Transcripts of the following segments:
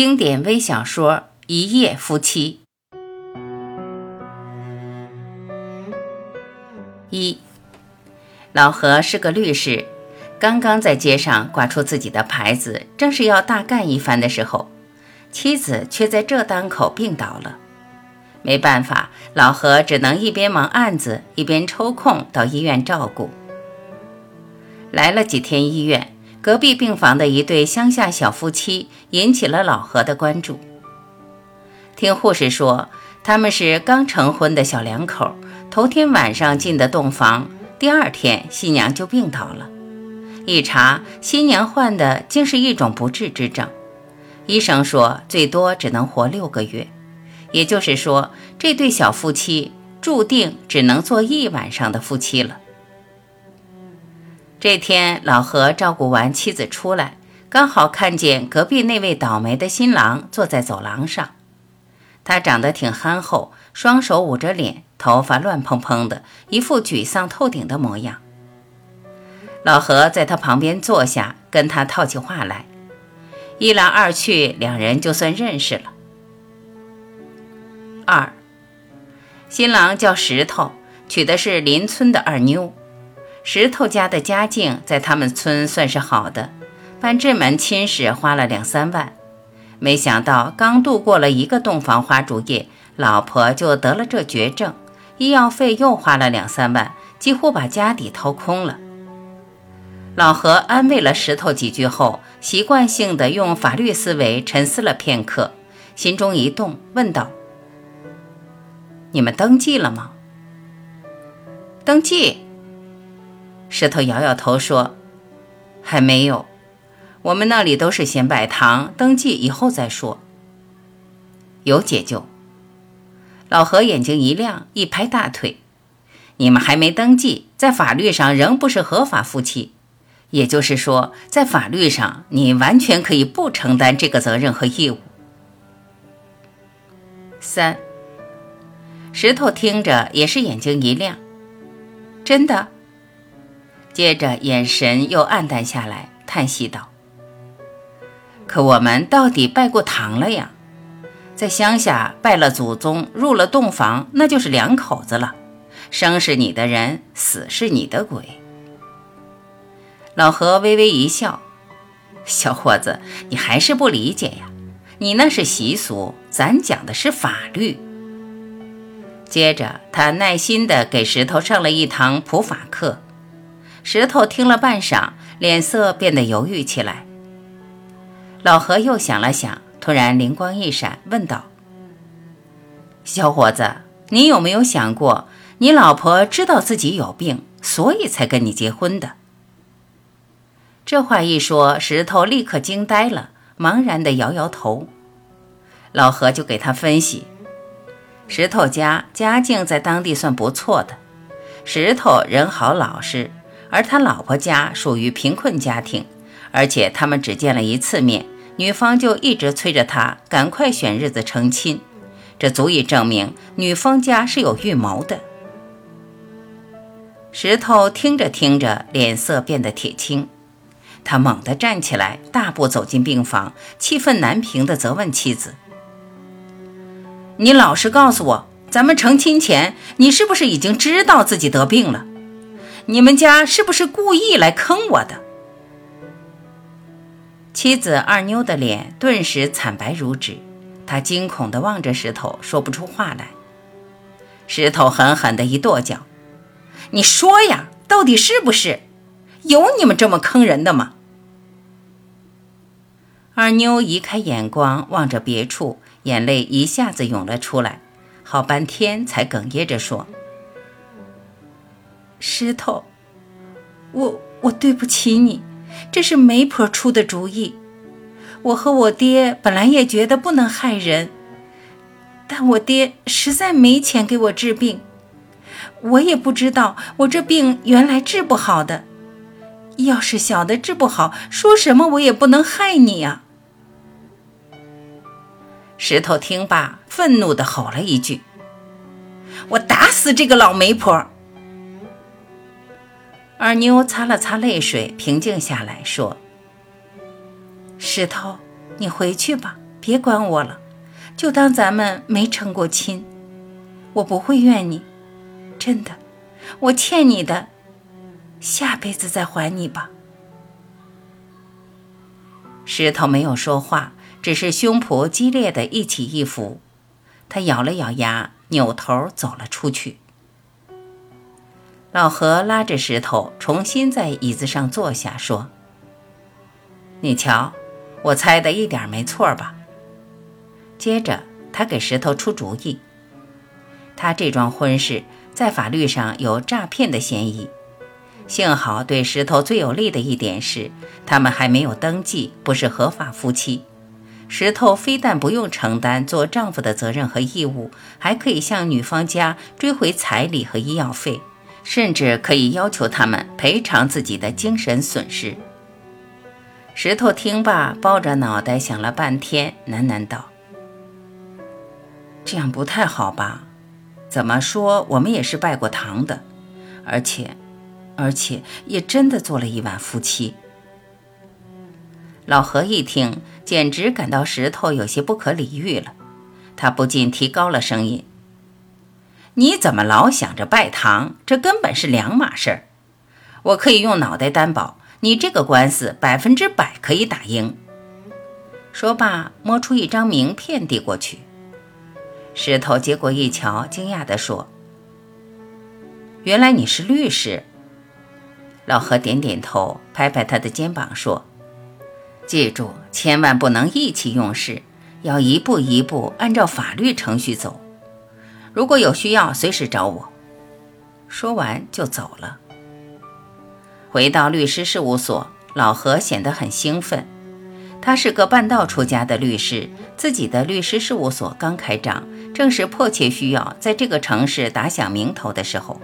经典微小说《一夜夫妻》一，老何是个律师，刚刚在街上挂出自己的牌子，正是要大干一番的时候，妻子却在这当口病倒了。没办法，老何只能一边忙案子，一边抽空到医院照顾。来了几天医院。隔壁病房的一对乡下小夫妻引起了老何的关注。听护士说，他们是刚成婚的小两口，头天晚上进的洞房，第二天新娘就病倒了。一查，新娘患的竟是一种不治之症，医生说最多只能活六个月，也就是说，这对小夫妻注定只能做一晚上的夫妻了。这天，老何照顾完妻子出来，刚好看见隔壁那位倒霉的新郎坐在走廊上。他长得挺憨厚，双手捂着脸，头发乱蓬蓬的，一副沮丧透顶的模样。老何在他旁边坐下，跟他套起话来，一来二去，两人就算认识了。二，新郎叫石头，娶的是邻村的二妞。石头家的家境在他们村算是好的，办这门亲事花了两三万。没想到刚度过了一个洞房花烛夜，老婆就得了这绝症，医药费又花了两三万，几乎把家底掏空了。老何安慰了石头几句后，习惯性的用法律思维沉思了片刻，心中一动，问道：“你们登记了吗？”登记。石头摇摇头说：“还没有，我们那里都是先拜堂登记，以后再说。有解救。”老何眼睛一亮，一拍大腿：“你们还没登记，在法律上仍不是合法夫妻，也就是说，在法律上你完全可以不承担这个责任和义务。”三。石头听着也是眼睛一亮：“真的？”接着，眼神又暗淡下来，叹息道：“可我们到底拜过堂了呀？在乡下拜了祖宗，入了洞房，那就是两口子了。生是你的人，死是你的鬼。”老何微微一笑：“小伙子，你还是不理解呀？你那是习俗，咱讲的是法律。”接着，他耐心地给石头上了一堂普法课。石头听了半晌，脸色变得犹豫起来。老何又想了想，突然灵光一闪，问道：“小伙子，你有没有想过，你老婆知道自己有病，所以才跟你结婚的？”这话一说，石头立刻惊呆了，茫然地摇摇头。老何就给他分析：石头家家境在当地算不错的，石头人好老实。而他老婆家属于贫困家庭，而且他们只见了一次面，女方就一直催着他赶快选日子成亲，这足以证明女方家是有预谋的。石头听着听着，脸色变得铁青，他猛地站起来，大步走进病房，气愤难平地责问妻子：“你老实告诉我，咱们成亲前，你是不是已经知道自己得病了？”你们家是不是故意来坑我的？妻子二妞的脸顿时惨白如纸，她惊恐地望着石头，说不出话来。石头狠狠地一跺脚：“你说呀，到底是不是？有你们这么坑人的吗？”二妞移开眼光，望着别处，眼泪一下子涌了出来，好半天才哽咽着说。石头，我我对不起你，这是媒婆出的主意。我和我爹本来也觉得不能害人，但我爹实在没钱给我治病，我也不知道我这病原来治不好的。要是小的治不好，说什么我也不能害你呀。石头听罢，愤怒地吼了一句：“我打死这个老媒婆！”二妞擦了擦泪水，平静下来说：“石头，你回去吧，别管我了，就当咱们没成过亲。我不会怨你，真的，我欠你的，下辈子再还你吧。”石头没有说话，只是胸脯激烈的一起一伏。他咬了咬牙，扭头走了出去。老何拉着石头重新在椅子上坐下，说：“你瞧，我猜的一点没错吧？”接着，他给石头出主意。他这桩婚事在法律上有诈骗的嫌疑。幸好对石头最有利的一点是，他们还没有登记，不是合法夫妻。石头非但不用承担做丈夫的责任和义务，还可以向女方家追回彩礼和医药费。甚至可以要求他们赔偿自己的精神损失。石头听罢，抱着脑袋想了半天，喃喃道：“这样不太好吧？怎么说，我们也是拜过堂的，而且，而且也真的做了一晚夫妻。”老何一听，简直感到石头有些不可理喻了，他不禁提高了声音。你怎么老想着拜堂？这根本是两码事儿。我可以用脑袋担保，你这个官司百分之百可以打赢。说罢，摸出一张名片递过去。石头接过一瞧，惊讶地说：“原来你是律师。”老何点点头，拍拍他的肩膀说：“记住，千万不能意气用事，要一步一步按照法律程序走。”如果有需要，随时找我。说完就走了。回到律师事务所，老何显得很兴奋。他是个半道出家的律师，自己的律师事务所刚开张，正是迫切需要在这个城市打响名头的时候。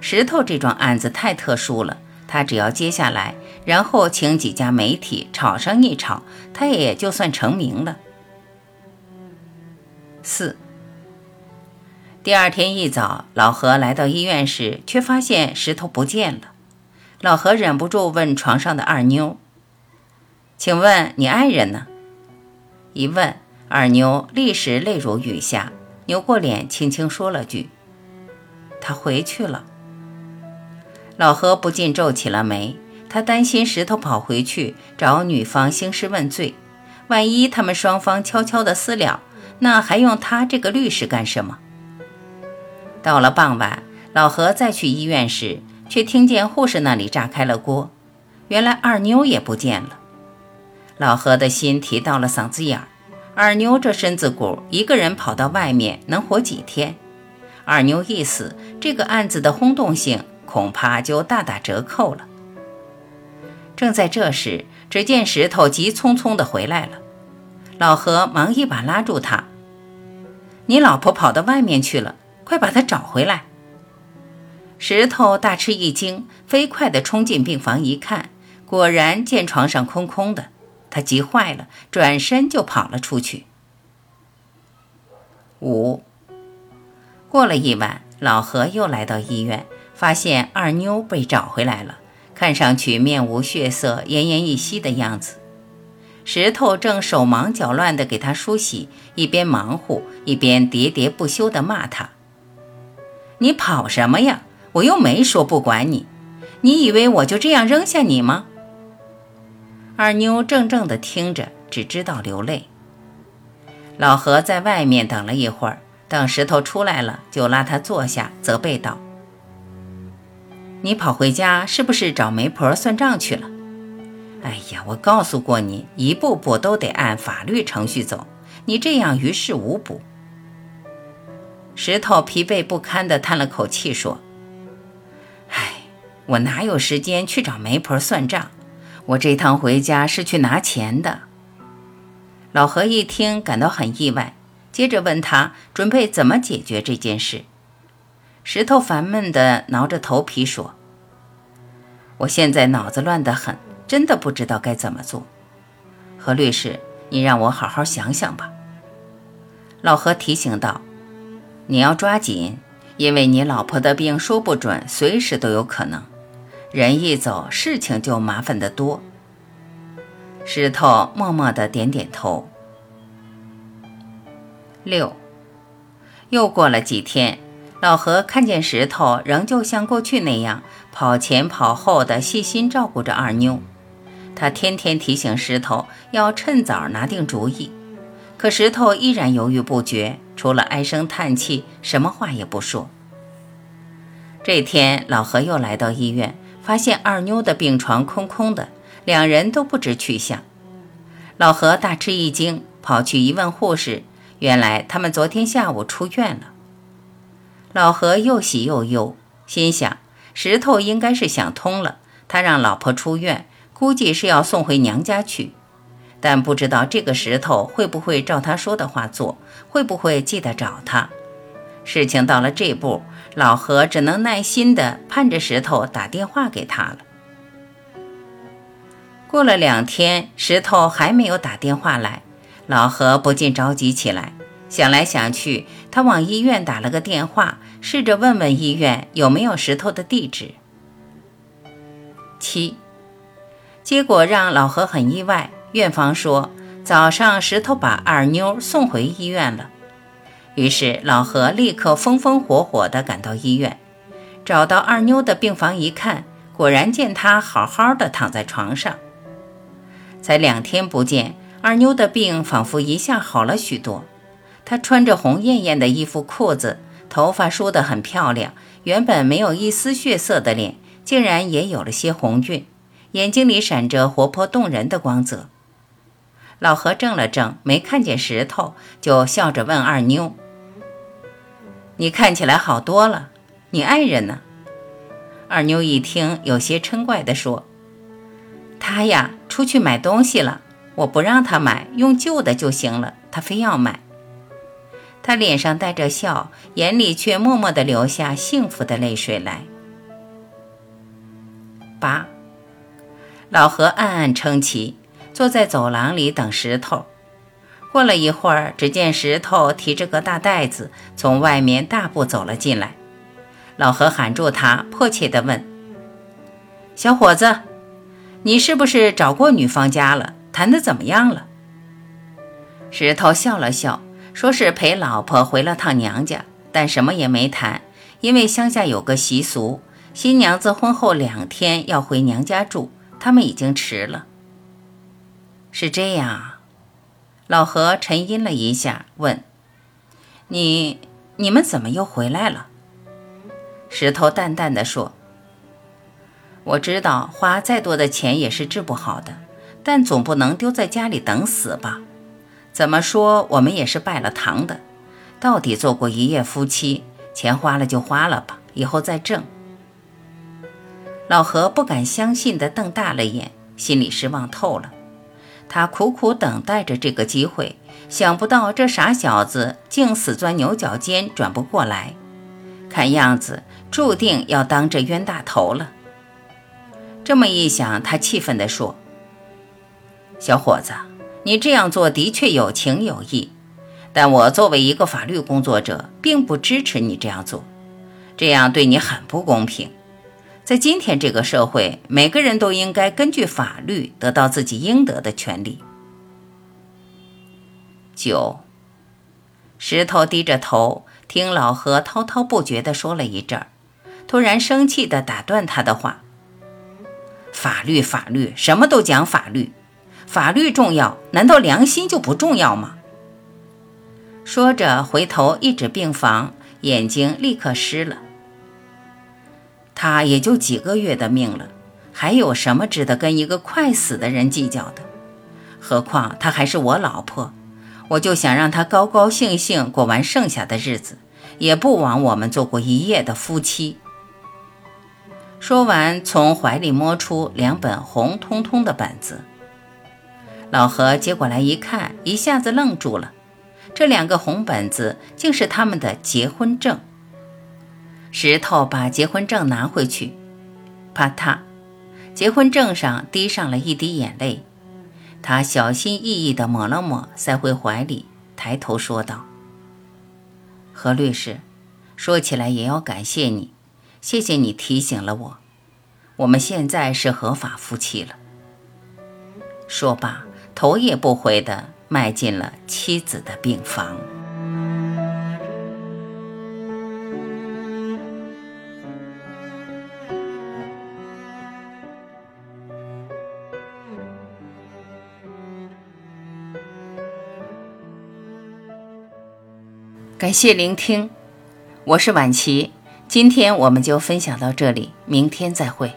石头这桩案子太特殊了，他只要接下来，然后请几家媒体炒上一炒，他也就算成名了。四。第二天一早，老何来到医院时，却发现石头不见了。老何忍不住问床上的二妞：“请问你爱人呢？”一问，二妞立时泪如雨下，扭过脸，轻轻说了句：“他回去了。”老何不禁皱起了眉，他担心石头跑回去找女方兴师问罪，万一他们双方悄悄的私了，那还用他这个律师干什么？到了傍晚，老何再去医院时，却听见护士那里炸开了锅。原来二妞也不见了。老何的心提到了嗓子眼儿。二妞这身子骨，一个人跑到外面能活几天？二妞一死，这个案子的轰动性恐怕就大打折扣了。正在这时，只见石头急匆匆地回来了。老何忙一把拉住他：“你老婆跑到外面去了。”快把他找回来！石头大吃一惊，飞快地冲进病房一看，果然见床上空空的。他急坏了，转身就跑了出去。五过了一晚，老何又来到医院，发现二妞被找回来了，看上去面无血色、奄奄一息的样子。石头正手忙脚乱地给他梳洗，一边忙活，一边喋喋不休地骂他。你跑什么呀？我又没说不管你，你以为我就这样扔下你吗？二妞怔怔地听着，只知道流泪。老何在外面等了一会儿，等石头出来了，就拉他坐下，责备道：“你跑回家是不是找媒婆算账去了？哎呀，我告诉过你，一步步都得按法律程序走，你这样于事无补。”石头疲惫不堪地叹了口气，说：“唉，我哪有时间去找媒婆算账？我这趟回家是去拿钱的。”老何一听，感到很意外，接着问他准备怎么解决这件事。石头烦闷地挠着头皮说：“我现在脑子乱得很，真的不知道该怎么做。何律师，你让我好好想想吧。”老何提醒道。你要抓紧，因为你老婆的病说不准，随时都有可能。人一走，事情就麻烦得多。石头默默的点点头。六，又过了几天，老何看见石头仍旧像过去那样跑前跑后的细心照顾着二妞。他天天提醒石头要趁早拿定主意，可石头依然犹豫不决，除了唉声叹气，什么话也不说。这天，老何又来到医院，发现二妞的病床空空的，两人都不知去向。老何大吃一惊，跑去一问护士，原来他们昨天下午出院了。老何又喜又忧，心想石头应该是想通了，他让老婆出院。估计是要送回娘家去，但不知道这个石头会不会照他说的话做，会不会记得找他。事情到了这步，老何只能耐心地盼着石头打电话给他了。过了两天，石头还没有打电话来，老何不禁着急起来。想来想去，他往医院打了个电话，试着问问医院有没有石头的地址。七。结果让老何很意外，院方说早上石头把二妞送回医院了。于是老何立刻风风火火地赶到医院，找到二妞的病房一看，果然见她好好的躺在床上。才两天不见，二妞的病仿佛一下好了许多。她穿着红艳艳的衣服裤子，头发梳得很漂亮，原本没有一丝血色的脸，竟然也有了些红晕。眼睛里闪着活泼动人的光泽。老何怔了怔，没看见石头，就笑着问二妞：“你看起来好多了，你爱人呢？”二妞一听，有些嗔怪地说：“他呀，出去买东西了。我不让他买，用旧的就行了，他非要买。”他脸上带着笑，眼里却默默地流下幸福的泪水来。八。老何暗暗称奇，坐在走廊里等石头。过了一会儿，只见石头提着个大袋子从外面大步走了进来。老何喊住他，迫切地问：“小伙子，你是不是找过女方家了？谈得怎么样了？”石头笑了笑，说是陪老婆回了趟娘家，但什么也没谈，因为乡下有个习俗，新娘子婚后两天要回娘家住。他们已经迟了。是这样啊，老何沉吟了一下，问：“你你们怎么又回来了？”石头淡淡的说：“我知道花再多的钱也是治不好的，但总不能丢在家里等死吧？怎么说，我们也是拜了堂的，到底做过一夜夫妻，钱花了就花了吧，以后再挣。”老何不敢相信的瞪大了眼，心里失望透了。他苦苦等待着这个机会，想不到这傻小子竟死钻牛角尖，转不过来。看样子注定要当这冤大头了。这么一想，他气愤地说：“小伙子，你这样做的确有情有义，但我作为一个法律工作者，并不支持你这样做，这样对你很不公平。”在今天这个社会，每个人都应该根据法律得到自己应得的权利。九，石头低着头听老何滔滔不绝地说了一阵儿，突然生气地打断他的话：“法律，法律，什么都讲法律，法律重要，难道良心就不重要吗？”说着，回头一指病房，眼睛立刻湿了。他也就几个月的命了，还有什么值得跟一个快死的人计较的？何况她还是我老婆，我就想让她高高兴兴过完剩下的日子，也不枉我们做过一夜的夫妻。说完，从怀里摸出两本红彤彤的本子，老何接过来一看，一下子愣住了，这两个红本子竟是他们的结婚证。石头把结婚证拿回去，啪嗒，结婚证上滴上了一滴眼泪。他小心翼翼地抹了抹，塞回怀里，抬头说道：“何律师，说起来也要感谢你，谢谢你提醒了我。我们现在是合法夫妻了。”说罢，头也不回地迈进了妻子的病房。感谢聆听，我是晚琪。今天我们就分享到这里，明天再会。